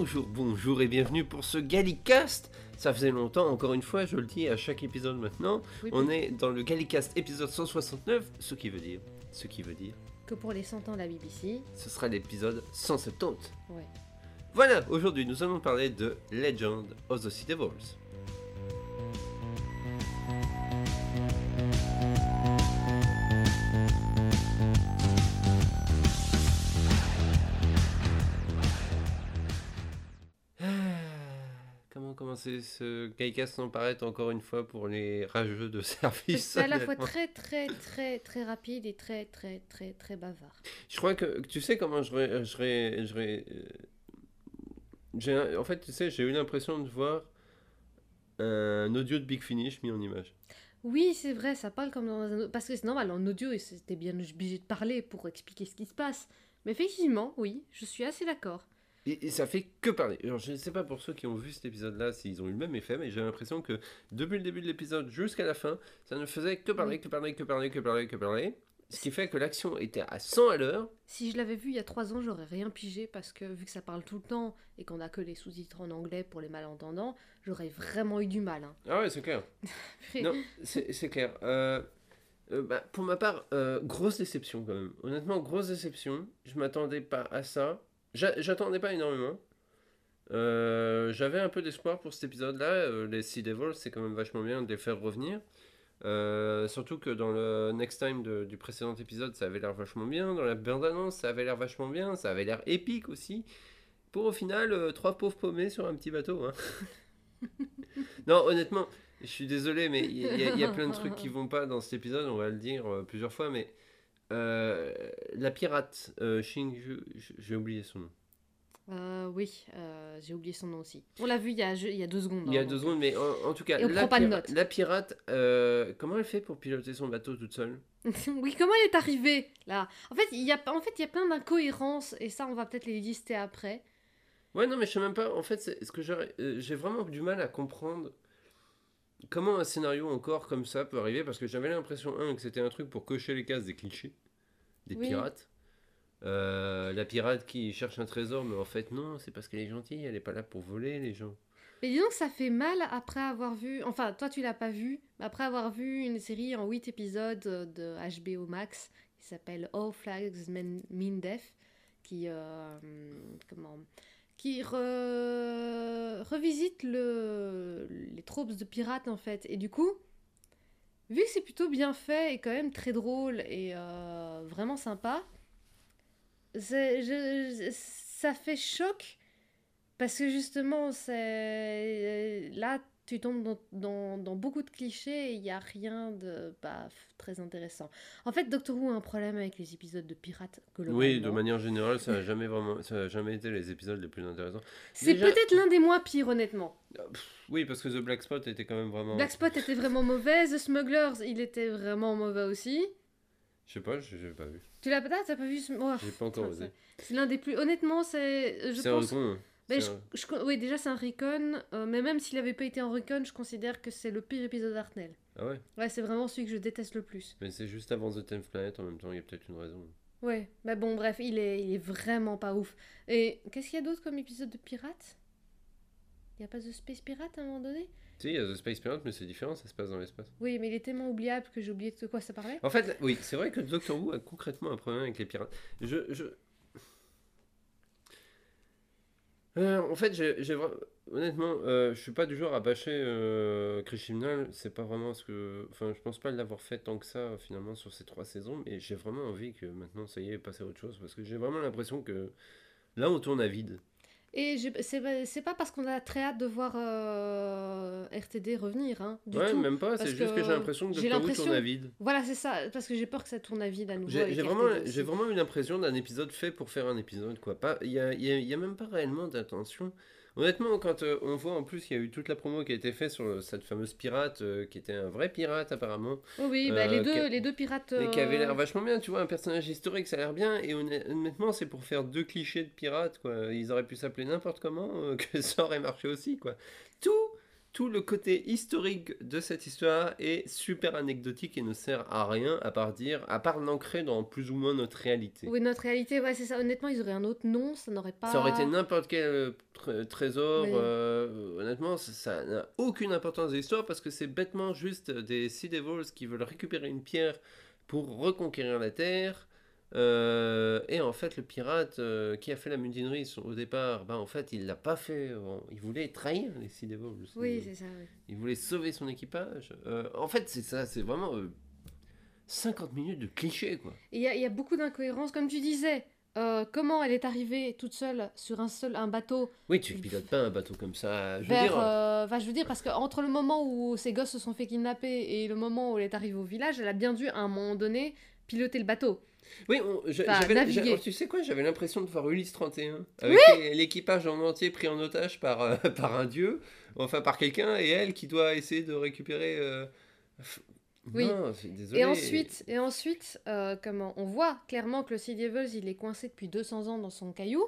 Bonjour, bonjour et bienvenue pour ce Gallicast. Ça faisait longtemps, encore une fois, je le dis à chaque épisode maintenant. Oui, On est dans le Gallicast épisode 169, ce qui veut dire, ce qui veut dire, Que pour les 100 ans de la BBC. ce sera l'épisode 170. Ouais. Voilà, aujourd'hui nous allons parler de Legend of the Sea Devils. Comment commencer ce sans paraître encore une fois pour les rageux de service C'est à la fois très très très très rapide et très très très très bavard. Je crois que tu sais comment je ré- je je euh, un- en fait tu sais j'ai eu l'impression de voir un audio de Big Finish mis en image. Oui, c'est vrai, ça parle comme dans un... Parce que c'est normal, en audio, c'était bien obligé de parler pour expliquer ce qui se passe. Mais effectivement, oui, je suis assez d'accord. Et, et ça fait que parler. Alors, je ne sais pas pour ceux qui ont vu cet épisode-là s'ils ont eu le même effet, mais j'ai l'impression que depuis le début de l'épisode jusqu'à la fin, ça ne faisait que parler, que parler, que parler, que parler, que parler. Ce qui fait que l'action était à 100 à l'heure. Si je l'avais vu il y a trois ans, j'aurais rien pigé parce que vu que ça parle tout le temps et qu'on a que les sous-titres en anglais pour les malentendants, j'aurais vraiment eu du mal. hein. Ah ouais, c'est clair. Non, c'est c'est clair. Euh, euh, bah, pour ma part, euh, grosse déception quand même. Honnêtement, grosse déception. Je m'attendais pas à ça. J'a- J'attendais pas énormément. Euh, J'avais un peu d'espoir pour cet épisode-là. Euh, les Sea Devils, c'est quand même vachement bien de les faire revenir. Euh, surtout que dans le Next Time de- du précédent épisode, ça avait l'air vachement bien. Dans la bande-annonce, ça avait l'air vachement bien. Ça avait l'air épique aussi. Pour au final, trois pauvres paumés sur un petit bateau. hein. non, honnêtement, je suis désolé, mais il y, y a plein de trucs qui vont pas dans cet épisode, on va le dire plusieurs fois, mais euh, la pirate, euh, Shinju, j'ai oublié son nom. Euh, oui, euh, j'ai oublié son nom aussi. On l'a vu il y a, il y a deux secondes. Il y a hein, deux donc, secondes, mais en, en tout cas, Et on la, prend pas de pira- notes. la pirate, comment elle fait pour piloter son bateau toute seule? Oui, comment elle est arrivée là? En fait, il y a, en fait, il y a plein d'incohérences et ça, on va peut-être les lister après. Ouais, non, mais je sais même pas. En fait, ce que j'aurais- euh, j'ai vraiment du mal à comprendre comment un scénario encore comme ça peut arriver? Parce que j'avais l'impression, un, que c'était un truc pour cocher les cases des clichés des Oui. pirates. Euh, la pirate qui cherche un trésor, mais en fait, non, c'est parce qu'elle est gentille, elle est pas là pour voler les gens. Mais disons que ça fait mal après avoir vu. Enfin, toi, tu l'as pas vu, mais après avoir vu une série en 8 épisodes euh, de HBO Max qui s'appelle All Flags Men- Mean Death, qui. euh, comment qui re- revisite le, les tropes de pirates en fait. Et du coup, vu que c'est plutôt bien fait et quand même très drôle et euh, vraiment sympa, ça fait choc parce que justement, c'est là tu tombes dans, dans- dans beaucoup de clichés et il n'y a rien de bah, très intéressant. En fait, Doctor Who a un problème avec les épisodes de pirates. Oui, de manière générale, ça a jamais vraiment, ça a jamais été les épisodes les plus intéressants. C'est Déjà- peut-être l'un des moins pires, honnêtement. Oui, parce que The Black Spot était quand même vraiment. Black Spot était vraiment mauvais, The Smugglers, il était vraiment mauvais aussi. Je sais pas, j'ai j'ai pas vu. Tu l'as t'as pas vu ce... oh, J'ai pas encore osé. c'est- l'un des plus... Honnêtement, c'est... Je C'est pense... un con. hein. Mais C'est je, oui, déjà c'est un recon, euh, mais même s'il avait pas été en recon, je considère que c'est le pire épisode d'Artnell. Ah ouais? Ouais, c'est vraiment celui que je déteste le plus. Mais c'est juste avant The Tenth Planet en même temps, il y a peut-être une raison. Ouais, mais bon, bref, il est, il est vraiment pas ouf. Et qu'est-ce qu'il y a d'autre comme épisode de Pirates? Il y a pas The Space Pirate à un moment donné? Si, il y a The Space Pirate, mais c'est différent, ça se passe dans l'espace. Oui, mais il est tellement oubliable que j'ai oublié de quoi ça parlait. En fait, oui, c'est vrai que Doctor Who a concrètement un problème avec les pirates. Je. je... Euh, en fait, j'ai honnêtement, euh, je suis pas du genre à bâcher euh, Chris Chibnall. C'est pas vraiment ce que. Enfin, je pense pas l'avoir fait tant que ça finalement sur ces trois saisons, mais j'ai vraiment envie que maintenant ça y est, passer à autre chose parce que j'ai vraiment l'impression que là on tourne à vide. Et c'est pas- c'est pas parce qu'on a très hâte de voir euh, RTD revenir, hein, du ouais, tout. même pas, c'est juste que, que j'ai l'impression que j'ai Doctor Who tourne à vide. Voilà, c'est ça, parce que j'ai peur que ça tourne à vide à nouveau. J'ai vraiment, aussi. j'ai vraiment eu l'impression d'un épisode fait pour faire un épisode, quoi. Pas, il y a, il y a- il y a même pas réellement d'intention. Honnêtement, quand euh, on voit en plus qu'il y a eu toute la promo qui a été faite sur le- cette fameuse pirate, euh, qui était un vrai pirate apparemment, Oui, oui, bah, les, euh, deux, les deux pirates. et qui avait euh, l'air vachement bien, tu vois, un personnage historique, ça a l'air bien, et honn- honnêtement, c'est pour faire deux clichés de pirates, quoi. Ils auraient pu s'appeler n'importe comment, euh, que ça aurait marché aussi, quoi. Tout, tout le côté historique de cette histoire est super anecdotique et ne sert à rien à part dire, à part l'ancrer dans plus ou moins notre réalité. Oui, notre réalité, ouais, c'est ça. Honnêtement, ils auraient un autre nom, ça n'aurait pas. Ça aurait été n'importe quel euh, tr- trésor. euh, honnêtement, ça- ça n'a aucune importance de l'histoire parce que c'est bêtement juste des Sea Devils qui veulent récupérer une pierre pour reconquérir la Terre. Euh, et en fait, le pirate euh, qui a fait la mutinerie au départ, bah, en fait, il l'a pas fait. Il voulait trahir les Devils. Oui, c'est ça. oui. il voulait sauver son équipage. Euh, en fait, c'est ça, c'est vraiment euh, 50 minutes de clichés, quoi. Et Il y, a- il y a beaucoup d'incohérences, comme tu disais. Comment elle est arrivée toute seule sur un seul un bateau? Oui, tu pilotes pas un bateau comme ça. Je veux vers, dire, enfin, je veux dire parce que entre le moment où ces gosses se sont fait kidnapper et le moment où elle est arrivée au village, elle a bien dû à un moment donné piloter le bateau. Oui, on- je- Enfin, j'a- tu sais quoi, j'avais l'impression de voir Ulysse 31, avec l'é- l'équipage en entier pris en otage par, euh, par un dieu, enfin par quelqu'un, et elle qui doit essayer de récupérer... euh, Oui. Non, désolé. Et ensuite, et ensuite euh, comment on voit clairement que le Sea Devils il est coincé depuis 200 ans dans son caillou.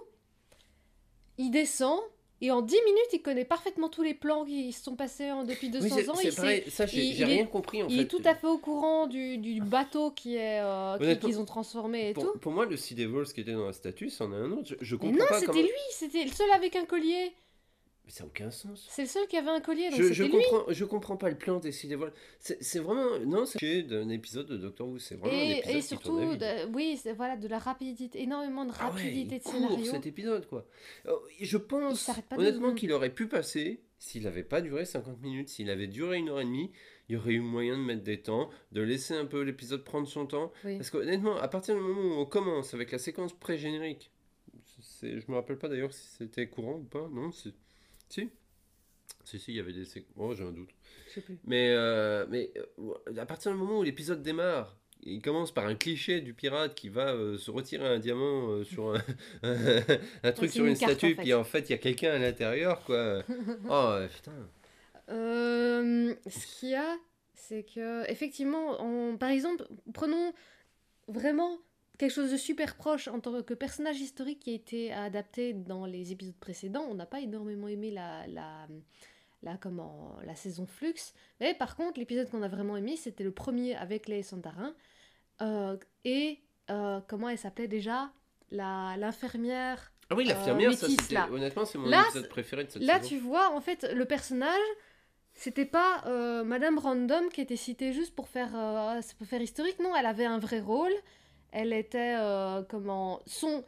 Il descend et en 10 minutes il connaît parfaitement tous les plans qui se sont passés en- depuis 200 Oui, ans. il pareil, ça j'ai, il est- rien compris en il fait. est tout à fait au courant du, du bateau qui est euh, qu'ils ont transformé et Pour, tout. pour moi, le Sea Devils qui était dans la statue, c'en est un autre. Je, je Mais comprends non, c'était comment... lui, c'était le seul avec un collier. Mais ça n'a aucun sens. C'est le seul qui avait un collier, donc Je, je lui. comprends, je comprends pas le plan Devils. C'est, vraiment... Non, c'est d'un épisode de Doctor Who. C'est vraiment un Et, épisode et surtout, de- oui, voilà, de la rapidité, énormément de Ah ouais, rapidité de court, scénario. cet épisode quoi. Euh, Je pense honnêtement qu'il aurait pu passer s'il n'avait pas duré 50 minutes, s'il avait duré une heure et demie, il y aurait eu moyen de mettre des temps, de laisser un peu l'épisode prendre son temps. Oui. Parce qu'honnêtement, à partir du moment où on commence avec la séquence pré-générique, je me rappelle pas d'ailleurs si c'était courant ou pas, non c'est... Si Si, si, il y avait des séquences... Oh, j'ai un doute. Je sais plus. Mais, euh, mais euh, à partir du moment où l'épisode démarre, il commence par un cliché du pirate qui va euh, se retirer un diamant euh, sur un, un truc sur une une carte, statue, en fait. puis en fait il y a quelqu'un à l'intérieur, quoi. oh putain. Ce qu'il y a, c'est que, effectivement, on- par exemple, prenons vraiment quelque chose de super proche en tant que personnage historique qui a été adapté dans les épisodes précédents. On n'a pas énormément aimé la, la, la, comment, la saison Flux, mais par contre, l'épisode qu'on a vraiment aimé, c'était le premier avec les Santarins. Euh, et euh, comment elle s'appelait déjà? L'infirmière Ah oui, l'infirmière, là. Honnêtement, c'est mon Là, épisode préféré de cette Là, saison. tu vois, en fait, le personnage, c'était pas euh, Madame Random qui était citée juste pour faire, euh, pour faire historique. Non, elle avait un vrai rôle. Elle était, euh, comment, son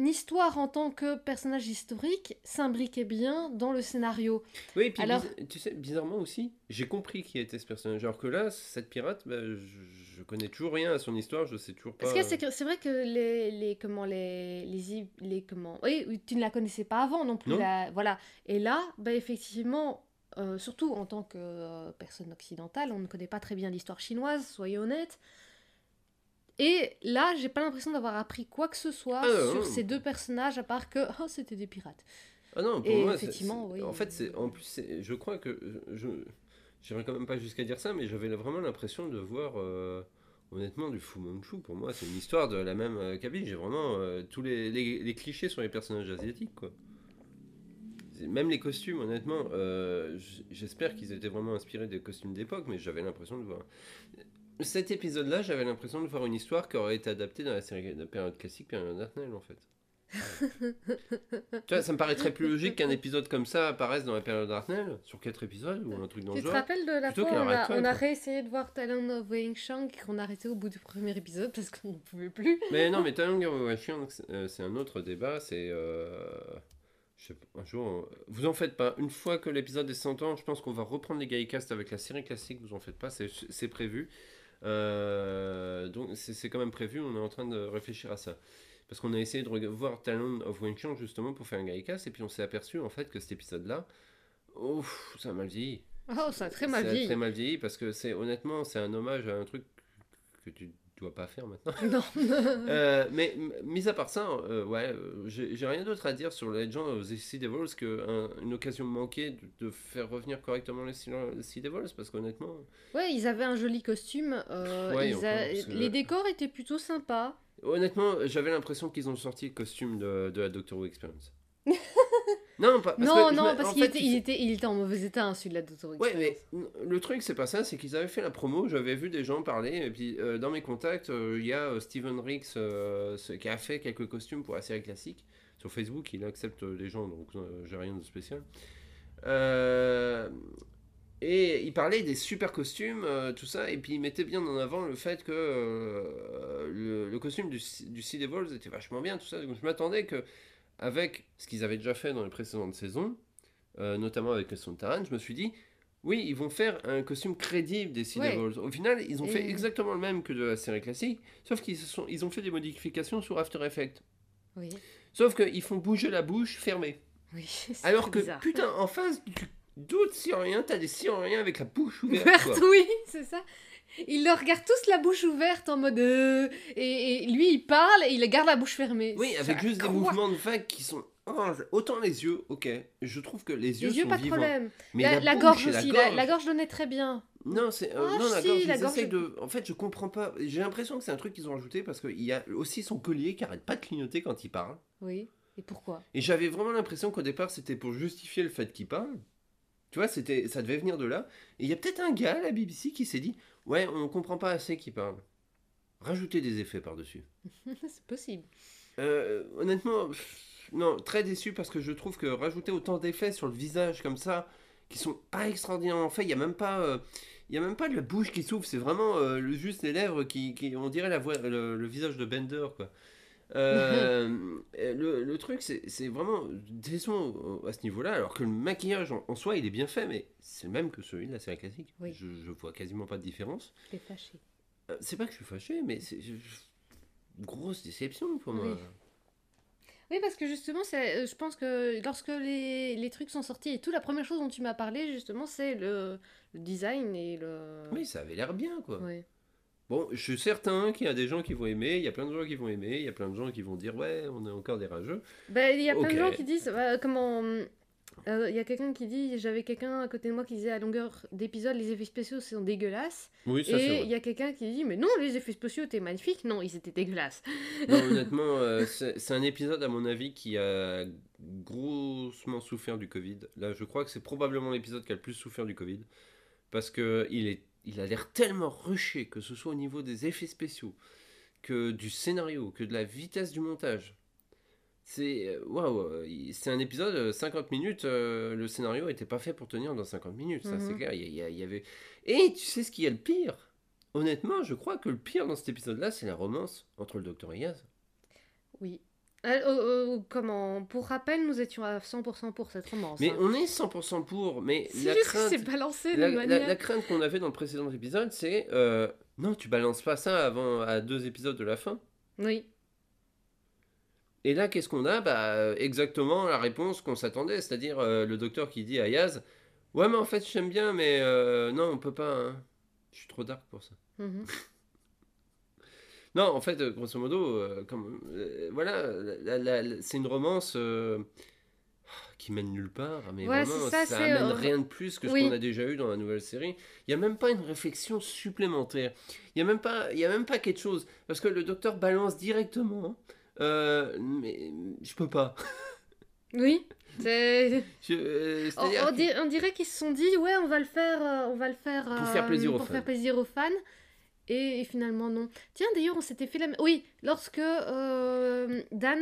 histoire en tant que personnage historique s'imbriquait bien dans le scénario. Oui, et puis Alors- tu sais, bizarrement aussi, j'ai compris qui était ce personnage. Alors que là, cette pirate, bah, je, je connais toujours rien à son histoire, je sais toujours pas... Parce que c'est vrai que les, les comment les les, les comment oui tu ne la connaissais pas avant non plus Non. la- voilà et là bah effectivement euh, surtout en tant que euh, personne occidentale on ne connaît pas très bien l'histoire chinoise soyons honnêtes et là j'ai pas l'impression d'avoir appris quoi que ce soit Ah, sur non. ces deux personnages à part que oh, c'était des pirates Ah non, pour Et moi, c'est- effectivement, oui. En fait, c'est en plus, je crois que je j'irai quand même pas jusqu'à dire ça, mais j'avais vraiment l'impression de voir euh, honnêtement du Fu Manchu. Pour moi, c'est une histoire de la même euh, cabine. J'ai vraiment euh, tous les, les- les clichés sur les personnages asiatiques, quoi. Même les costumes, honnêtement, euh, j'espère qu'ils étaient vraiment inspirés des costumes d'époque, mais j'avais l'impression de voir. Cet épisode-là, j'avais l'impression de voir une histoire qui aurait été adaptée dans la série de période classique, période Dartnell, en fait. tu vois, ça me paraîtrait plus logique qu'un épisode comme ça apparaisse dans la période Dartnell, sur quatre épisodes ou un truc dans tu le te genre. rappelles de la fois où on a, on réessayé de voir Talon of Wing Chang et qu'on a arrêté au bout du premier épisode parce qu'on ne pouvait plus? Mais non, mais Talon Washington, c'est un autre débat. C'est. euh, je sais pas, un jour. euh, Vous en faites pas. Une fois que l'épisode est 100 ans, je pense qu'on va reprendre les Gaïcast avec la série classique. Vous en faites pas, c'est prévu. Euh, donc c'est quand même prévu. On est en train de réfléchir à ça. Parce qu'on a essayé de voir Talon of Wing justement pour faire un Gaïcast. Et puis on s'est aperçu en fait que cet épisode-là. Ouf, ça a mal vieilli. oh ça a très mal Ça a vieilli très mal vieilli parce que c'est honnêtement, c'est un hommage à un truc que tu dois pas faire maintenant. non Euh, mais mis à part ça, euh, ouais, euh, j'ai rien d'autre à dire sur Legend of the Sea Devils qu'une occasion manquée de, de faire revenir correctement les Sea Devils parce qu'honnêtement, Ouais, ils avaient un joli costume. euh, Ouais, ils encore, a- parce que- Les décors étaient plutôt sympas. honnêtement, j'avais l'impression qu'ils ont sorti le costume de, de la Doctor Who Experience. Non, pas, parce non, que non, me- parce qu'il était, il- était, il était en mauvais état, hein, celui de la Doctor Ouais, mais le truc, c'est pas ça, c'est qu'ils avaient fait la promo, j'avais vu des gens parler, et puis euh, dans mes contacts, euh, il y a euh, Steven Ricks ce- qui a fait quelques costumes pour la série classique. Sur Facebook, il accepte les gens, donc j'ai rien de spécial. Euh, et il parlait des super costumes, euh, tout ça, et puis il mettait bien en avant le fait que euh, le, le costume du, du Sea Devils était vachement bien, tout ça. Donc je m'attendais que, avec ce qu'ils avaient déjà fait dans les précédentes saisons, euh, notamment avec son Taran, je me suis dit, oui, ils vont faire un costume crédible des Sea Ouais. Au final, ils ont fait exactement le même que de la série classique, sauf qu'ils se sont, ils ont fait des modifications sur After Effects. Oui, Sauf qu'ils font bouger la bouche fermée. oui. Alors que, bizarre. putain, en face du- d'autres Syriens, t'as des Syriens avec la bouche ouverte. Ouverte, quoi. oui, c'est ça. Ils le regardent tous la bouche ouverte en mode. euh, et, et lui, il parle et il garde la bouche fermée. Oui, avec juste des mouvements de vague qui sont. oh, autant les yeux, ok. Je trouve que les yeux Les yeux, sont pas de vivants. problème. Mais la, la, la bouche gorge aussi. La, gorge- la gorge donnait très bien. Non, c'est euh, Ah, non la si, gorge. la gorge, de. En fait, je comprends pas. J'ai l'impression que c'est un truc qu'ils ont rajouté parce qu'il y a aussi son collier qui arrête pas de clignoter quand il parle. Oui. Et pourquoi? Et j'avais vraiment l'impression qu'au départ, c'était pour justifier le fait qu'il parle. Tu vois, c'était, ça devait venir de là. Et il y a peut-être un gars à la BBC qui s'est dit Ouais, on comprend pas assez qu'il parle. Rajoutez des effets par-dessus. C'est possible. Euh, honnêtement, pff, non, très déçu parce que je trouve que rajouter autant d'effets sur le visage comme ça, qui sont pas extraordinairement faits, il y a même pas. euh, il y a même pas de la bouche qui s'ouvre, c'est vraiment euh, juste les lèvres qui, qui- on dirait la voix, le, le visage de Bender quoi. Euh, le, le truc c'est vraiment décevant au- à ce niveau-là, alors que le maquillage en, en soi il est bien fait, mais c'est le même que celui de la série classique. Oui. Je, je vois quasiment pas de différence. T'es fâché. Euh, c'est pas que je suis fâché, mais c'est grosse déception pour moi. Oui. Oui, parce que justement, euh, je pense que lorsque les, les trucs sont sortis et tout, la première chose dont tu m'as parlé, justement, c'est le, le design et le. Oui, ça avait l'air bien, quoi. Ouais. Bon, je suis certain qu'il y a des gens qui vont aimer, il y a plein de gens qui vont aimer, il y a plein de gens qui vont dire ouais, on est encore des rageux. Ben, il y a plein de gens qui disent, euh, comment, euh, il y a quelqu'un qui dit, j'avais quelqu'un à côté de moi qui disait à longueur d'épisode, les effets spéciaux sont dégueulasses. Oui, ça et il y a quelqu'un qui dit, mais non, les effets spéciaux étaient magnifiques. Non, ils étaient dégueulasses. Non, honnêtement, euh, c'est c'est un épisode à mon avis qui a grossement souffert du Covid. Là, je crois que c'est probablement l'épisode qui a le plus souffert du Covid parce que il est, il a l'air tellement rushé, que ce soit au niveau des effets spéciaux, que du scénario, que de la vitesse du montage. C'est euh, waouh, euh, c'est un épisode euh, 50 minutes. euh, le scénario n'était pas fait pour tenir dans 50 minutes, ça c'est Mhm. clair. Il y, a- y a- y avait et tu sais ce qui est le pire? Honnêtement, je crois que le pire dans cet épisode-là, c'est la romance entre le docteur et Yaz. Oui. Euh, euh, euh, comment Pour rappel, nous étions à 100% pour cette romance. Mais hein. on est 100% pour, mais C'est la juste crainte, c'est balancé de la, la- manière. la crainte qu'on avait dans le précédent épisode, c'est euh, non, tu balances pas ça avant à deux épisodes de la fin. Oui. Et là, qu'est-ce qu'on a? Bah, euh, exactement la réponse qu'on s'attendait, c'est-à-dire euh, le docteur qui dit à Yaz, ouais, mais en fait, j'aime bien, mais non, on peut pas. hein. Je suis trop dark pour ça. Mhm. Non, en fait, euh, grosso modo, euh, comme, euh, voilà, c'est une romance qui mène nulle part, mais Ouais, vraiment, ça, ça, amène euh, rien de plus que ce oui. qu'on a déjà eu dans la nouvelle série. Il y a même pas une réflexion supplémentaire. Il y a même pas, y a même pas quelque chose, parce que le docteur balance directement. euh, mais je peux pas. Oui. Je- euh, On, on que- di- on dirait qu'ils se sont dit, ouais, on va le faire, on va le faire Pour faire plaisir aux pour fans. faire plaisir aux fans. Et, et finalement non. Tiens, d'ailleurs, on s'était fait la. Oui, lorsque euh, Dan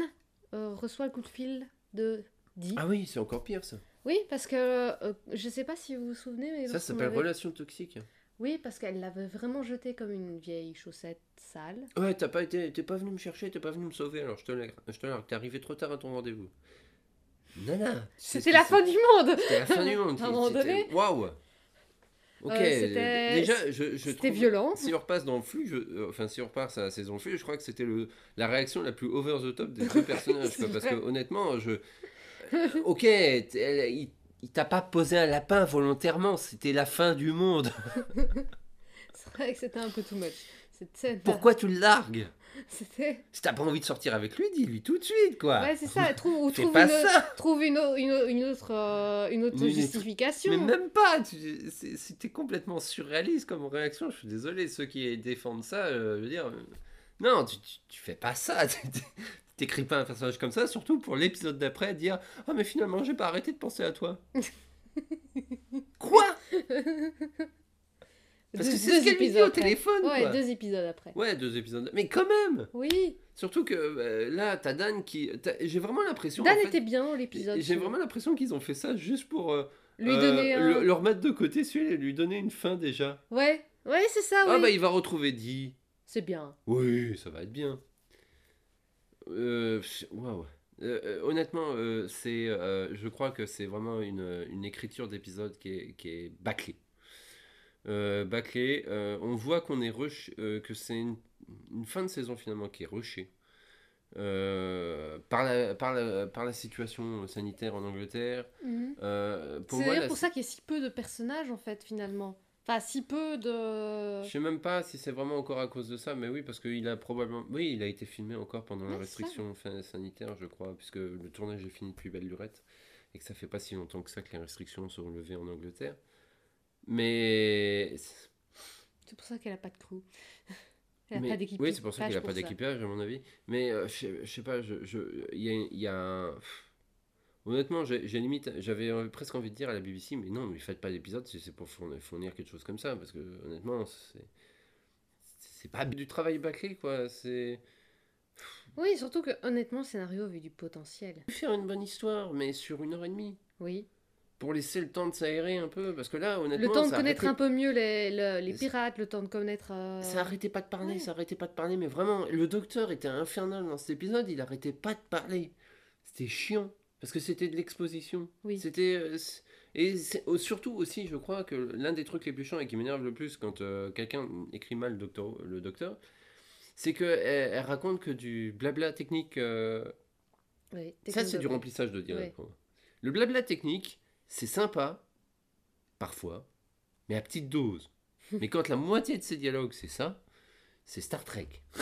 euh, reçoit le coup de fil de Dee. Ah oui, c'est encore pire ça. Oui, parce que euh, je sais pas si vous vous souvenez. mais Ça, s'appelle avait- relation toxique. Oui, parce qu'elle l'avait vraiment jeté comme une vieille chaussette sale. Ouais, t'as pas été, t'es pas venu me chercher, t'es pas venu me sauver, alors je te largue, je te t'es arrivé trop tard à ton rendez-vous. Nana, C'était la fin du monde. C'était la fin du monde. À un moment donné. Waouh. Ok. Euh, déjà, je, je C'était violent. Si on repasse dans le flux, je, euh, enfin si on repasse à la saison flux, je crois que c'était le la réaction la plus over the top des deux personnages. quoi, parce que honnêtement, je, ok, elle- il, il t'a pas posé un lapin volontairement, c'était la fin du monde. C'est vrai que c'était un peu too much. Cette scène. Pourquoi tu le largues? C'était. Si t'as pas envie de sortir avec lui, dis-lui tout de suite, quoi. Ouais, c'est ça. Trouve, ou trouve une, ça. trouve une, une, autre, euh, une autre Une- une- justification. Mais même pas, c'était complètement surréaliste comme réaction. Je suis désolé, ceux qui défendent ça, euh, je veux dire, euh, non, tu, tu, tu fais pas ça. T'écris pas un personnage comme ça, surtout pour l'épisode d'après, dire Ah, mais finalement, j'ai pas arrêté de penser à toi. Quoi? Parce que c'est ce qu'elle dit au téléphone. Ouais, quoi. deux épisodes après. Ouais, deux épisodes. Mais quand même Oui. Surtout que euh, là, t'as Dan qui. J'ai vraiment l'impression. Dan en fait, était bien l'épisode. J'ai vraiment l'impression qu'ils ont fait ça juste pour. euh, Lui euh, donner un. le, le remettre de côté celui et lui donner une fin déjà. Ouais, ouais, c'est ça, Ah oui. bah il va retrouver Dee. C'est bien. Oui, ça va être bien. Euh, euh, honnêtement, c'est, je crois que c'est vraiment une, une écriture d'épisode qui est, qui est bâclée. Euh, bâclée. euh, on voit qu'on est rush, euh, que c'est une, une fin de saison finalement qui est rushée. Euh, par, la, par, la, par la situation sanitaire en Angleterre. Euh, pour C'est moi, d'ailleurs la- pour ça qu'il y a si peu de personnages en fait finalement. Enfin, si peu de. Je sais même pas si c'est vraiment encore à cause de ça, mais oui, parce qu'il a probablement. Oui, il a été filmé encore pendant la Ouais, ça. restriction sanitaire, je crois, puisque le tournage est fini depuis Belle Lurette, et que ça fait pas si longtemps que ça que les restrictions sont levées en Angleterre. Mais. C'est pour ça qu'elle a pas de crew. Elle a mais- pas d'équipe. Oui, c'est pour ça qu'il a pas d'équipage, à mon avis. Mais euh, je sais- je sais pas, je- je- il y a, il y a un- Honnêtement, j'ai limite, j'avais presque envie de dire à la BBC, mais non, mais faites pas d'épisode si c'est pour fournir, fournir quelque chose comme ça, parce que honnêtement, c'est c'est pas du travail bâclé, quoi. C'est Oui, surtout que honnêtement, le scénario avait du potentiel. faire une bonne histoire, mais sur une heure et demie, Oui. Pour laisser le temps de s'aérer un peu, parce que là, honnêtement, Le temps de connaître un peu mieux les, le- les pirates, le temps de connaître. euh, Ça arrêtait pas de parler, ouais. ça arrêtait pas de parler, mais vraiment, le docteur était infernal dans cet épisode, il arrêtait pas de parler. C'était chiant, parce que c'était de l'exposition. Oui. C'était. euh, et surtout aussi, je crois que l'un des trucs les plus chiants et qui m'énerve le plus quand euh, quelqu'un écrit mal le docteur, le docteur c'est qu'elle elle raconte que du blabla technique. euh, oui, ça, c'est du remplissage de dialogue. Ouais. Le blabla technique, c'est sympa, parfois, mais à petite dose. mais quand la moitié de ces dialogues, c'est ça, c'est Star Trek.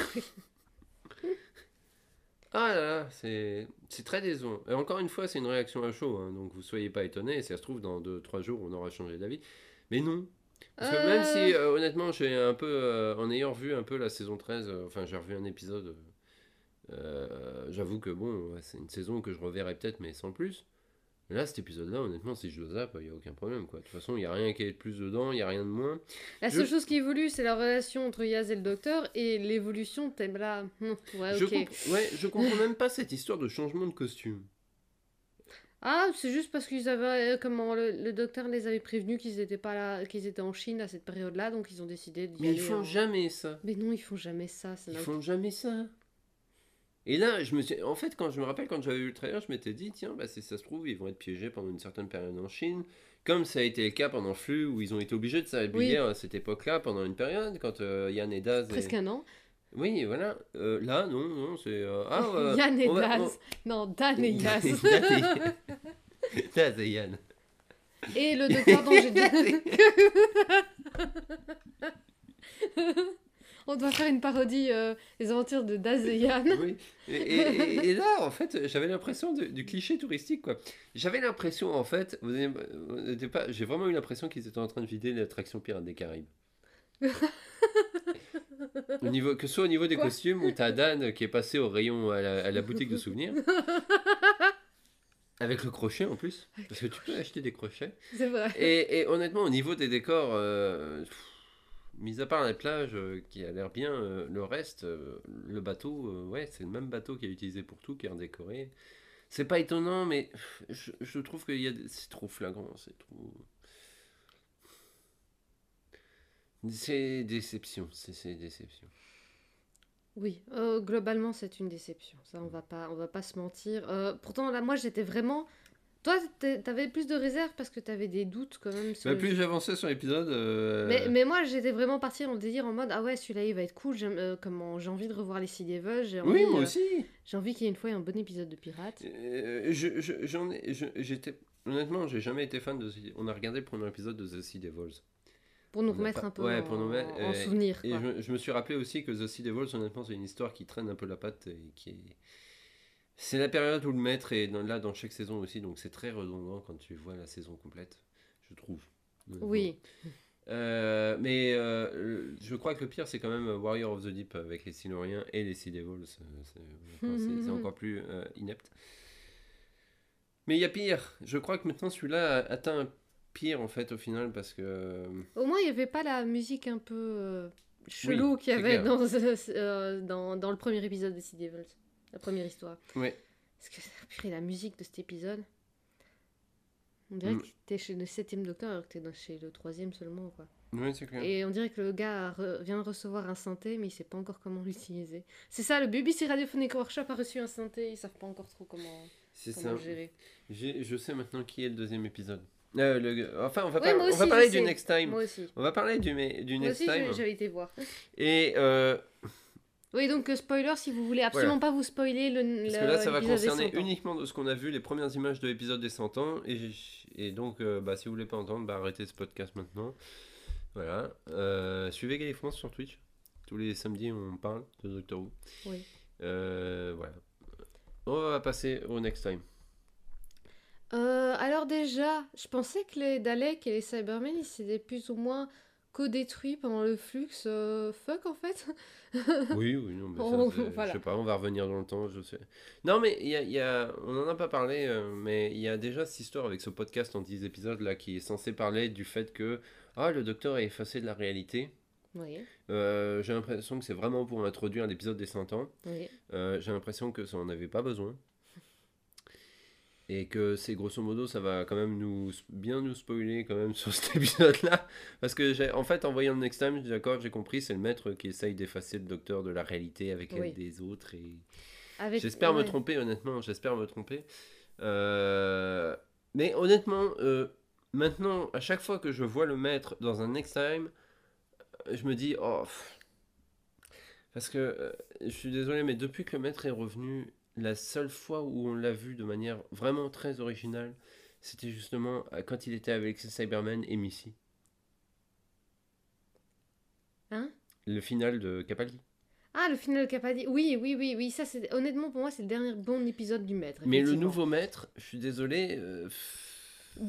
ah là là, c'est très décevant. Et encore une fois, c'est une réaction à chaud, hein, donc vous soyez pas étonnés. Si ça se trouve, dans 2-3 jours, on aura changé d'avis. Mais non. Parce que même Euh. si, euh, honnêtement, j'ai un peu, euh, en ayant revu un peu la saison 13, euh, enfin, j'ai revu un épisode. euh, euh, J'avoue que bon, ouais, c'est une saison que je reverrai peut-être, mais sans plus. Là, cet épisode-là, honnêtement, si je le zappe, il n'y a aucun problème. Quoi. De toute façon, il n'y a rien qui est de plus dedans, il n'y a rien de moins. La Je- seule chose qui évolue, c'est la relation entre Yaz et le docteur, et l'évolution, t'aimes là. hum, Ouais, Je, comp- ouais, je comprends même pas cette histoire de changement de costume. Ah, c'est juste parce qu'ils avaient. euh, comment le, le docteur les avait prévenus qu'ils étaient pas là, qu'ils étaient en Chine à cette période-là, donc ils ont décidé d'y Mais aller. ils font en- jamais ça. Mais non, ils font jamais ça. ça Ils font jamais ça. Et là, je me suis... en fait, quand je me rappelle, quand j'avais vu le trailer, je m'étais dit, tiens, bah, si ça se trouve, ils vont être piégés pendant une certaine période en Chine, comme ça a été le cas pendant Flux, où ils ont été obligés de s'habiller à cette époque-là, pendant une période, quand euh, Yann et Daz... et- Presque un an. Oui, voilà. Euh, là, non, non, c'est... euh, ah, Yann et va- Daz. Non, Dan et Yaz. Daz et Yann. et le docteur dont j'ai dit. On doit faire une parodie euh, des aventures de Daz et Yann. Oui. Et, et- et là, en fait, j'avais l'impression du cliché touristique, quoi. J'avais l'impression, en fait, vous n'êtes pas, j'ai vraiment eu l'impression qu'ils étaient en train de vider l'attraction Pirates des Caraïbes. au niveau, que ce soit au niveau des Quoi costumes, où t'as Dan qui est passé au rayon à la, à la boutique de souvenirs. Avec le crochet en plus, parce que tu peux acheter des crochets. C'est vrai. Et, et honnêtement, au niveau des décors, euh, pff, mis à part la plage euh, qui a l'air bien, euh, le reste, euh, le bateau, ouais, c'est le même bateau qui est utilisé pour tout, qui est redécoré. C'est pas étonnant, mais je, je trouve que des- c'est trop flagrant, c'est trop. C'est déception, c'est déception. Oui, euh, globalement c'est une déception. Ça, on va pas, on va pas se mentir. Pourtant là, moi j'étais vraiment. Toi, t'avais plus de réserve parce que t'avais des doutes quand même. sur Bah, plus j'avançais sur l'épisode, euh, Mais, mais moi j'étais vraiment partie en délire en mode ah ouais celui-là il va être cool. Euh, j'ai envie de revoir les Sea Devils. Envie, oui, moi euh, aussi. J'ai envie qu'il y ait une fois un bon épisode de Pirates. Je, je- j'en ai, j'étais, honnêtement, j'ai jamais été fan de. On a regardé le premier épisode de The Sea Devils. Pour nous On remettre pas- un peu ouais, en, pour nous mettre- en souvenir. Et quoi. je, je me suis rappelé aussi que The Sea Devils, honnêtement, c'est une histoire qui traîne un peu la patte et qui est. C'est la période où le maître est dans- là dans chaque saison aussi, donc c'est très redondant quand tu vois la saison complète, je trouve. Oui. Euh, mais euh, je crois que le pire, c'est quand même Warrior of the Deep avec les Siluriens et les Sea Devils. C'est enfin, c'est- encore plus euh, inepte. Mais il y a pire. Je crois que maintenant celui-là atteint un pire en fait au final parce que. euh, Au moins, il n'y avait pas la musique un peu euh, chelou qu'il y avait dans, euh, dans, dans le premier épisode de Sea Devils. La première histoire. Ouais. Parce que purée, la musique de cet épisode? On dirait Mm. que t'es chez le septième docteur alors que t'es dans- chez le troisième seulement. quoi. Ouais, c'est clair. Et on dirait que le gars re- vient de recevoir un synthé, mais il sait pas encore comment l'utiliser. C'est ça, le BBC Radiophonic Workshop a reçu un synthé, ils savent pas encore trop comment, C'est comment ça. le gérer. Je sais maintenant qui est le deuxième épisode. Euh, le- Enfin, on va, par- moi on va parler du sais. next time. Moi aussi. On va parler du, du Moi next aussi, time. j'ai- j'avais été voir. Et euh, Oui, donc euh, spoiler, si vous voulez absolument pas vous spoiler le. parce que là, ça va concerner 100 ans. uniquement de ce qu'on a vu, les premières images de l'épisode des 100 ans. Et, et donc, euh, bah, si vous voulez pas entendre, bah, arrêtez ce podcast maintenant. Voilà. Euh, suivez Gay France sur Twitch. Tous les samedis, on parle de Doctor Who. Oui. Euh, voilà. On va passer au next time. Alors déjà, je pensais que les Daleks et les Cybermen, ils s'étaient plus ou moins co-détruits pendant le flux. euh, fuck, en fait. Oui, oui, non, mais ça, voilà. je sais pas, on va revenir dans le temps, je sais. Non, mais il y a, y a- on en a pas parlé, euh, mais il y a déjà cette histoire avec ce podcast en 10 épisodes là qui est censé parler du fait que ah, le docteur est effacé de la réalité. Oui, Euh, j'ai l'impression que c'est vraiment pour introduire l'épisode des 100 ans. oui. J'ai l'impression que ça en avait pas besoin. Et que c'est grosso modo, ça va quand même nous bien nous spoiler quand même sur cet épisode-là. Parce que j'ai, en fait, en voyant le next time, j'ai d'accord, j'ai compris, c'est le maître qui essaye d'effacer le docteur de la réalité avec Oui. l'aide des autres. Et... J'espère me tromper, honnêtement, j'espère me tromper. Euh, Mais honnêtement, euh, maintenant, à chaque fois que je vois le maître dans un next time, euh, je me dis, oh. Parce que euh, je suis désolé, mais depuis que le maître est revenu, la seule fois où on l'a vu de manière vraiment très originale, c'était justement euh, quand il était avec ses Cybermen et Missy. Hein? Le final de Capaldi. Ah, le final de Capaldi. Oui, oui, oui, oui. Ça, c'est honnêtement pour moi, c'est le dernier bon épisode du maître. Mais le nouveau maître, je suis désolé. euh,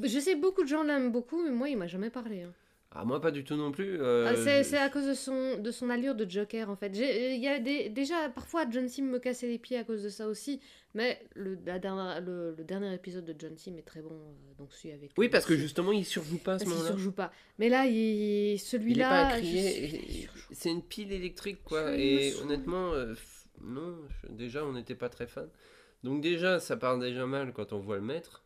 Je sais beaucoup de gens l'aiment beaucoup, mais moi, il m'a jamais parlé. hein. Ah, moi, pas du tout non plus. euh, Ah, c'est à cause de son, de son allure de Joker en fait. J'ai- Il y a des, déjà parfois John Sim me cassait les pieds à cause de ça aussi, mais le, la dernière, le, le dernier épisode de John Sim est très bon, euh, donc celui avec. Oui, euh, parce que justement, il surjoue pas à ce moment-là. surjoue pas. Mais là, il, Il est celui-là. pas je- il. C'est une pile électrique, quoi. Je Et honnêtement, euh, non, je- déjà, on n'était pas très fan. Donc, déjà, ça part déjà mal quand on voit le maître.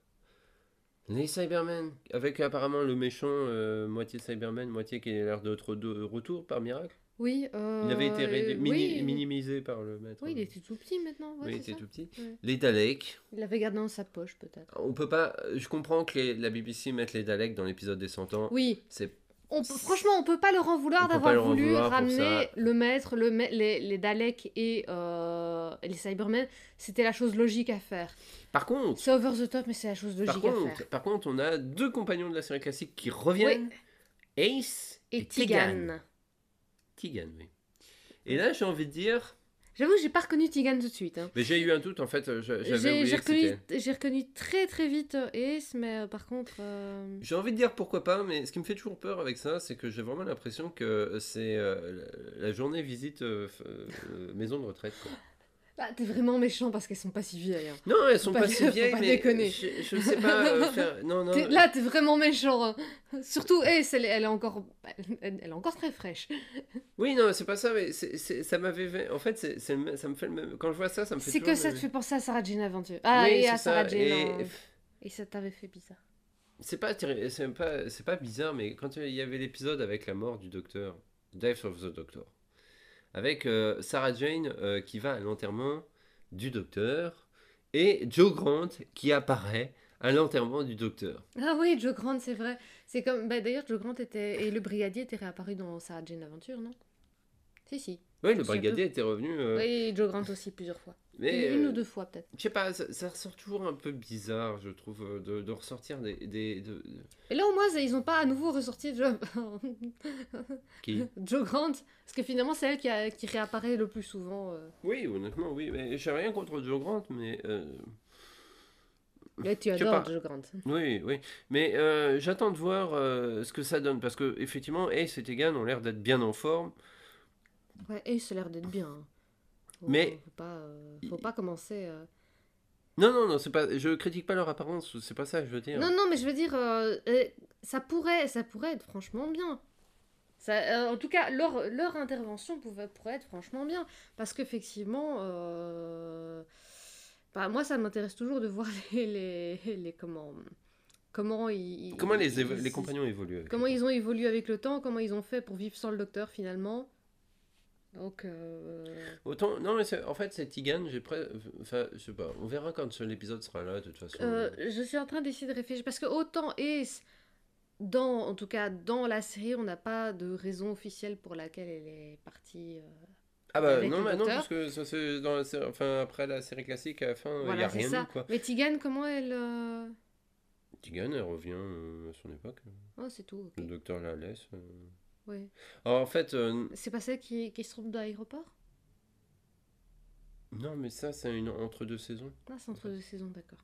Les Cybermen, avec apparemment le méchant, euh, moitié Cyberman, moitié qui a l'air d'être de retour par miracle. Oui. euh, Il avait été mini- oui, minimisé par le maître. Oui, il était tout petit maintenant. ouais, Oui, il était ça. tout petit. Ouais. Les Daleks, Il l'avait gardé dans sa poche peut-être. on peut pas. Je comprends que les- la BBC mette les Daleks dans l'épisode des 100 ans. Oui, C'est On peut- franchement, on peut pas leur en vouloir d'avoir voulu vouloir ramener le maître, le ma- les, les Daleks et euh, les Cybermen. C'était la chose logique à faire. Par contre, C'est over the top, mais c'est la chose logique par à faire. par contre, on a deux compagnons de la série classique qui reviennent. Ace Et, et, Tigan. Tegan. Tigan, oui. Et là, j'ai envie de dire, J'avoue, j'ai pas reconnu Tigan tout de suite. hein. mais j'ai eu un doute en fait. euh, J'avais J'ai reconnu, j'ai reconnu très très vite euh, Ace, mais euh, par contre. euh, J'ai envie de dire pourquoi pas, mais ce qui me fait toujours peur avec ça, c'est que j'ai vraiment l'impression que c'est euh, la journée visite euh, euh, maison de retraite. quoi. Bah, t'es vraiment méchant parce qu'elles sont pas si vieilles. hein. Non, elles sont pas, pas- si faut vieilles, pas mais déconner. je, je sais pas euh, faire. Non, non. T'es- Là, t'es vraiment méchant. hein. Surtout elle, est- elle est encore, elle, elle est encore très fraîche. Oui, non, c'est pas ça, mais c'est- c'est- ça m'avait. En fait, c'est ça me fait le même. Quand je vois ça, ça me fait. C'est que ça te fait penser à Sarah Jane Aventure. Ah, Oui, et à Sarah ça, Jane. et- en- Et ça t'avait fait bizarre. C'est pas, c'est pas, c'est pas bizarre, mais quand il y avait l'épisode avec la mort du docteur, Death of the Doctor, avec euh, Sarah Jane euh, qui va à l'enterrement du docteur et Joe Grant qui apparaît à l'enterrement du docteur. Ah oui, Joe Grant, c'est vrai. C'est comme. Bah, D'ailleurs, Joe Grant était. Et le brigadier était réapparu dans Sarah Jane Aventure, non? Si, si. Oui, le brigadier était revenu. euh, Oui, Joe Grant aussi, plusieurs fois. Mais une, une euh, ou deux fois, peut-être. je sais pas, ça, ça ressort toujours un peu bizarre, je trouve, euh, de, de ressortir des. des de- de- Et là, au moins, ils ont pas à nouveau ressorti Joe, Qui? Joe Grant. Parce que finalement, c'est elle qui, a- qui réapparaît le plus souvent. euh. Oui, honnêtement, oui. Mais j'ai rien contre Joe Grant, mais. euh, Mais tu adores. Joe Grant. Oui, oui. Mais j'attends de voir ce que ça donne. Parce que, effectivement, Ace et Tegan ont l'air d'être bien en forme. Ouais, ça a l'air d'être bien. Faut- Mais- Faut pas, euh, faut pas commencer. euh. Non, non, non, c'est pas. Je critique pas leur apparence, c'est pas ça que je veux dire. Non, non, mais je veux dire, euh, euh, ça, pourrait, ça pourrait être franchement bien. Ça, euh, en tout cas, leur, leur intervention pouvait, pourrait être franchement bien. Parce qu'effectivement, euh, bah, moi, ça m'intéresse toujours de voir les, les, les- comment, comment ils, Comment les, ils- les compagnons évoluent Comment le ils ont évolué avec le temps, comment ils ont fait pour vivre sans le docteur finalement. Donc, euh, Autant, non, mais en fait, c'est Tigan, j'ai près. Enfin, je sais pas, on verra quand l'épisode sera là, de toute façon. euh, je suis en train d'essayer de réfléchir. Parce que autant Ace, dans, en tout cas dans la série, on n'a pas de raison officielle pour laquelle elle est partie. euh, ah bah avec non, bah non, parce que ça, c'est dans la série- enfin, après la série classique, à la fin, il voilà, n'y a rien ça. quoi. Mais Tigan, comment elle. Tigan, elle revient à son époque. Oh, c'est tout. Le docteur la laisse. Euh. Ouais. Alors, en fait, euh, C'est pas celle qui, qui se trompe dans l'aéroport? Non, mais ça, c'est une entre deux saisons. Ah, c'est entre deux saisons, d'accord.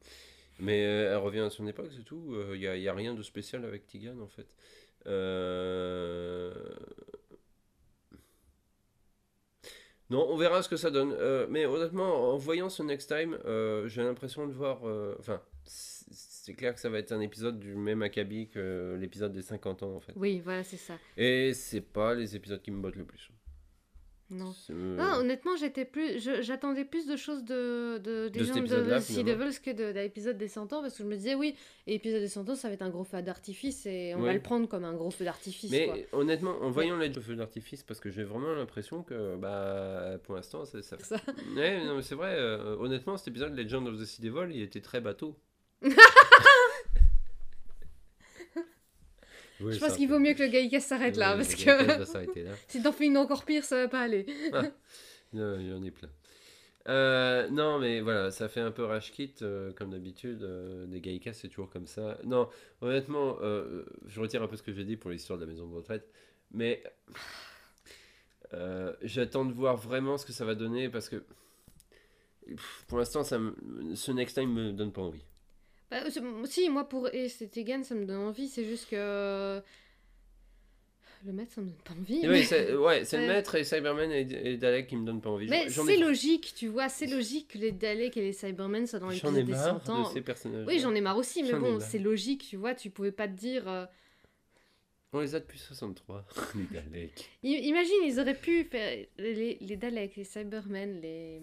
Mais euh, elle revient à son époque, c'est tout. Il n'y a, y a rien de spécial avec Tigan, en fait. Euh, Non, on verra ce que ça donne. Euh, mais honnêtement, en voyant ce Next Time, euh, j'ai l'impression de voir... euh, Enfin, c'est clair que ça va être un épisode du même acabit que l'épisode des 50 ans, en fait. Oui, voilà, c'est ça. Et c'est pas les épisodes qui me bottent le plus. Non. Euh, Non, honnêtement, j'étais plus, j'attendais plus de choses de, de, des De gens de, Sea. Devils que de, de l'épisode des 100 ans, parce que je me disais, oui, l'épisode des 100 ans, ça va être un gros feu d'artifice, et on Ouais. va le prendre comme un gros feu d'artifice, Mais quoi. honnêtement, en voyant les feux d'artifice, parce que j'ai vraiment l'impression que, bah, pour l'instant, c'est ça. Ça. Ouais, non, mais c'est vrai, euh, honnêtement, cet épisode Legend of the Sea Devil, il était très bateau. Je pense qu'il vaut mieux que le Gaïka s'arrête là, parce que là. si t'en fais une encore pire, ça va pas aller. Non, Il y en a plein. Euh, non, mais voilà, ça fait un peu rage kit, euh, comme d'habitude. euh, des Gaïkas, c'est toujours comme ça. Non, honnêtement, je retire un peu ce que j'ai dit pour l'histoire de la maison de retraite. Mais j'attends de voir vraiment ce que ça va donner parce que pour l'instant, ça me- ce next time me donne pas envie. Bah, c'est- si, moi, pour et Tegan, ça me donne envie, c'est juste que... Le maître, ça me donne pas envie. Mais- oui, c'est ouais, c'est le maître et Cyberman et, et Dalek qui me donnent pas envie. Mais c'est ai, logique, tu vois, c'est logique que les Daleks et les Cybermen soient dans ai des marre 100 ans. de ces personnages. Oui, j'en ai marre aussi, mais bon, c'est logique, tu vois, tu pouvais pas te dire... euh, On les a depuis 63, les Daleks. Imagine, ils auraient pu faire les, les Daleks, les Cybermen, les...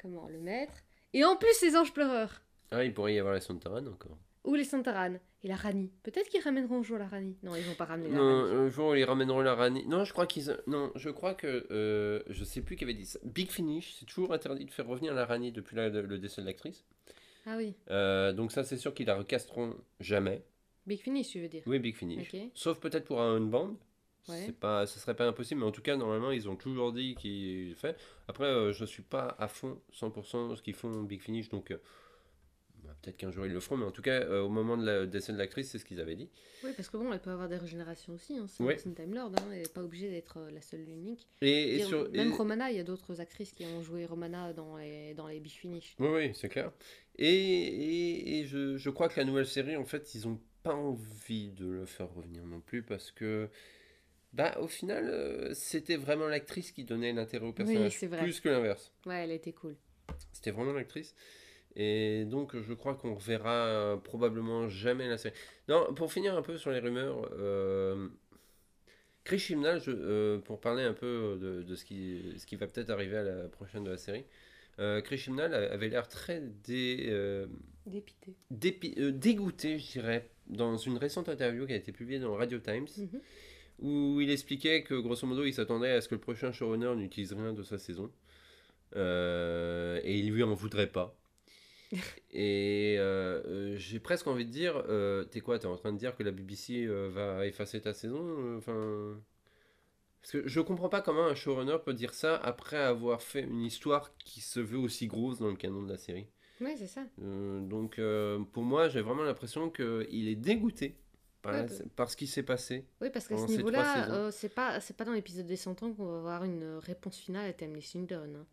Comment Le maître. Et en plus, les anges pleureurs. Ah, il pourrait y avoir la Sontaran encore. Ou les Santaran. Et la Rani. Peut-être qu'ils ramèneront un jour la Rani. Non, ils vont pas ramener la Non, Rani. un jour ils ramèneront la Rani. Non, je crois qu'ils. Non, je crois que. euh, je sais plus qui avait dit ça. Big Finish, c'est toujours interdit de faire revenir la Rani depuis la- le décès de l'actrice. Ah oui. Euh, donc, ça, c'est sûr qu'ils la recasteront jamais. Big Finish, tu veux dire? Oui, Big Finish. Sauf peut-être pour un band. Ouais. C'est pas, ce serait pas impossible, mais en tout cas, normalement, ils ont toujours dit qu'ils fait. Après, euh, je suis pas à fond 100% ce qu'ils font Big Finish, donc euh, bah, peut-être qu'un jour ils le feront, mais en tout cas, euh, au moment de la décès de l'actrice, c'est ce qu'ils avaient dit. Oui, parce que bon, elle peut avoir des régénérations aussi. Hein. C'est Ouais. une Time Lord. Hein. Elle n'est pas obligée d'être euh, la seule l'unique. Et, et Dire, sur, Même et- Romana, il y a d'autres actrices qui ont joué Romana dans les, dans les Big Finish. Oui, oui, c'est clair. Et, et, je, je crois que la nouvelle série, en fait, ils ont pas envie de le faire revenir non plus parce que, bah, au final, euh, c'était vraiment l'actrice qui donnait l'intérêt au personnage, vrai. plus que l'inverse. Ouais, elle était cool. C'était vraiment l'actrice. Et donc, je crois qu'on reverra euh, probablement jamais la série. Non, pour finir un peu sur les rumeurs, euh, Chris Chibnall, je- euh, pour parler un peu de, de ce, qui, ce qui va peut-être arriver à la prochaine de la série, euh, Chris Chibnall avait l'air très dé, Dépité. dépi- dégoûté, je dirais, dans une récente interview qui a été publiée dans Radio Times, Mhm. où il expliquait que grosso modo, il s'attendait à ce que le prochain showrunner n'utilise rien de sa saison. Et il lui en voudrait pas. Et euh, euh, j'ai presque envie de dire, euh, t'es quoi, t'es en train de dire que la BBC va effacer ta saison Enfin, parce que je comprends pas comment un showrunner peut dire ça après avoir fait une histoire qui se veut aussi grosse dans le canon de la série. Ouais, c'est ça. Donc pour moi, j'ai vraiment l'impression qu'il est dégoûté par, Ouais, la- bah. par ce qui s'est passé. Oui, parce qu'à ce niveau-là, c'est pas, c'est pas dans l'épisode des 100 ans qu'on va avoir une réponse finale à Tamlin Swindon. hein.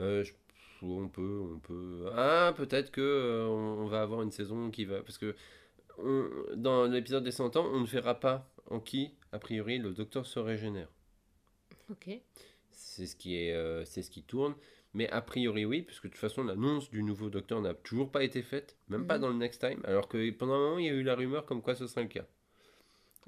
Euh, je- on peut, on peut. Ah, peut-être que euh, on, va avoir une saison qui va. Parce que dans l'épisode des 100 ans, on ne verra pas en qui, a priori, le docteur se régénère. Ok. C'est ce qui est, euh, c'est ce qui tourne. Mais a priori, oui, puisque de toute façon, l'annonce du nouveau docteur n'a toujours pas été faite, même pas mhm. dans le Next Time, alors que pendant un moment, il y a eu la rumeur comme quoi ce serait le cas.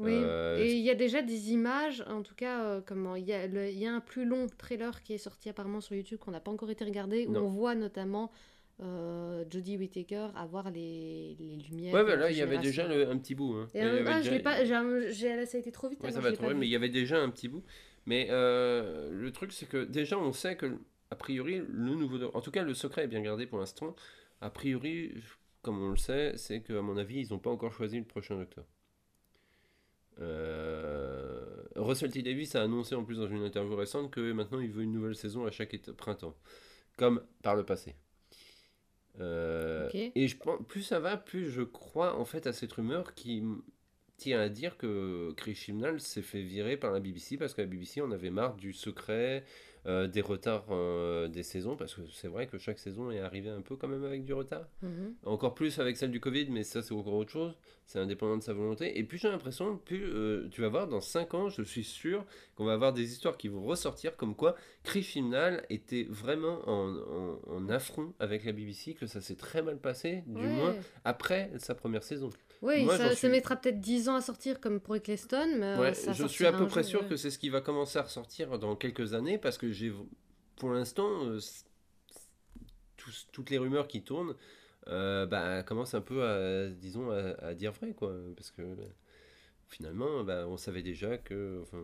Oui, euh, et il y a déjà des images, en tout cas, euh, comment il y, a il y a un plus long trailer qui est sorti apparemment sur YouTube qu'on n'a pas encore été regardé, où on voit notamment euh, Jodie Whittaker avoir les, les lumières. Ouais, là, il y avait déjà un petit bout. Hein. ah, je pas, ça a été trop vite. Ouais, ça va trop vite, mais il y avait déjà un petit bout. Mais le truc, c'est que déjà, on sait que, a priori, le nouveau. En tout cas, le secret est bien gardé pour l'instant. A priori, comme on le sait, c'est qu'à mon avis, ils n'ont pas encore choisi le prochain docteur. Euh, Russell T. Davis a annoncé en plus dans une interview récente que maintenant il veut une nouvelle saison à chaque printemps, comme par le passé. Euh, et je pense, plus ça va, plus je crois en fait à cette rumeur qui tient à dire que Chris Chibnall s'est fait virer par la BBC parce que la BBC en avait marre du secret, euh, des retards euh, des saisons, parce que c'est vrai que chaque saison est arrivée un peu quand même avec du retard. Mhm. Encore plus avec celle du Covid, mais ça c'est encore autre chose. C'est indépendant de sa volonté. Et puis j'ai l'impression, plus euh, tu vas voir, dans 5 ans, je suis sûr qu'on va avoir des histoires qui vont ressortir comme quoi Chris Chibnall était vraiment en, en, affront avec la BBC, que ça s'est très mal passé, du moins après sa première saison. Oui, ça, mettra peut-être 10 ans à sortir comme pour Eccleston, mais ouais, je suis à peu près sûr que c'est ce qui va commencer à ressortir dans quelques années parce que j'ai, pour l'instant, euh, toutes les rumeurs qui tournent euh, bah, commencent un peu à, disons, à, dire vrai, quoi, parce que finalement, bah, on savait déjà que, enfin,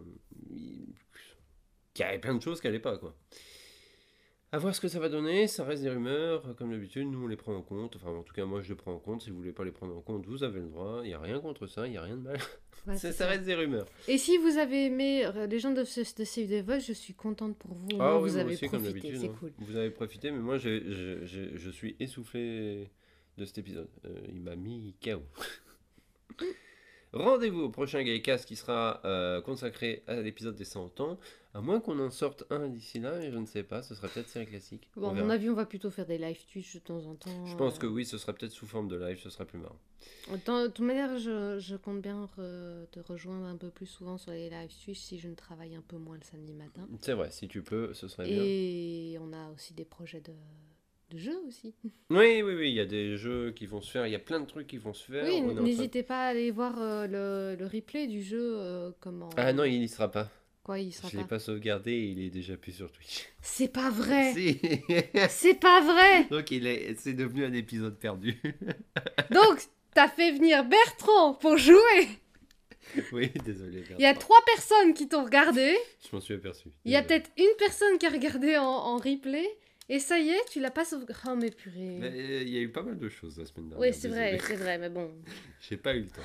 qu'il y avait plein de choses qui n'allaient pas, quoi. À voir ce que ça va donner, ça reste des rumeurs, comme d'habitude, nous on les prend en compte, enfin en tout cas moi je les prends en compte, si vous voulez pas les prendre en compte, vous avez le droit, il n'y a rien contre ça, il n'y a rien de mal, ça, reste des rumeurs. Et si vous avez aimé euh, les gens de, de Save the Voice, je suis contente pour vous, ah, oui, vous avez aussi, profité, c'est hein. cool. Vous avez profité, mais moi je suis essoufflé de cet épisode, euh, il m'a mis KO. Rendez-vous au prochain Gaycast qui sera euh, consacré à l'épisode des 100 ans. À moins qu'on en sorte un d'ici là, et je ne sais pas, ce sera peut-être série classique. Bon, à mon avis, on va plutôt faire des live Twitch de temps en temps. Je pense que oui, ce sera peut-être sous forme de live, ce sera plus marrant. De toute manière, je, compte bien te rejoindre un peu plus souvent sur les live Twitch si je ne travaille un peu moins le samedi matin. C'est vrai, si tu peux, ce serait bien. Et on a aussi des projets de de jeux aussi. Oui, oui, oui, il y a des jeux qui vont se faire, il y a plein de trucs qui vont se faire. Oui, n'hésitez pas à aller voir euh, le, replay du jeu. Euh, comment... Ah non, il n'y sera pas. Quoi, il sera Je ne l'ai pas sauvegardé et il est déjà plus sur Twitch. C'est pas vrai C'est pas vrai Donc il est, c'est devenu un épisode perdu. Donc, t'as fait venir Bertrand pour jouer Oui, désolé. Il y a trois personnes qui t'ont regardé. Je m'en suis aperçu. Il y a peut-être une personne qui a regardé en replay. Et ça y est, tu l'as pas sauvé. Oh, mais purée. Euh, il y a eu pas mal de choses la semaine dernière. Oui, c'est vrai, c'est vrai, mais bon. J'ai pas eu le temps.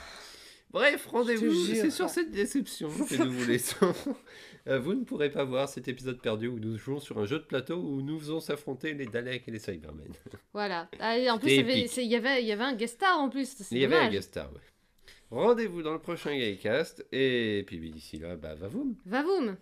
Bref, rendez-vous. C'est sur cette déception que nous vous laissons. Euh, vous ne pourrez pas voir cet épisode perdu où nous jouons sur un jeu de plateau où nous faisons s'affronter les Daleks et les Cybermen. Voilà. Ah, en plus, il y, avait, y avait un guest star en plus. Il y avait un guest star, ouais. Rendez-vous dans le prochain Gaycast. Et puis d'ici là, bah, va-voum. Va-voum.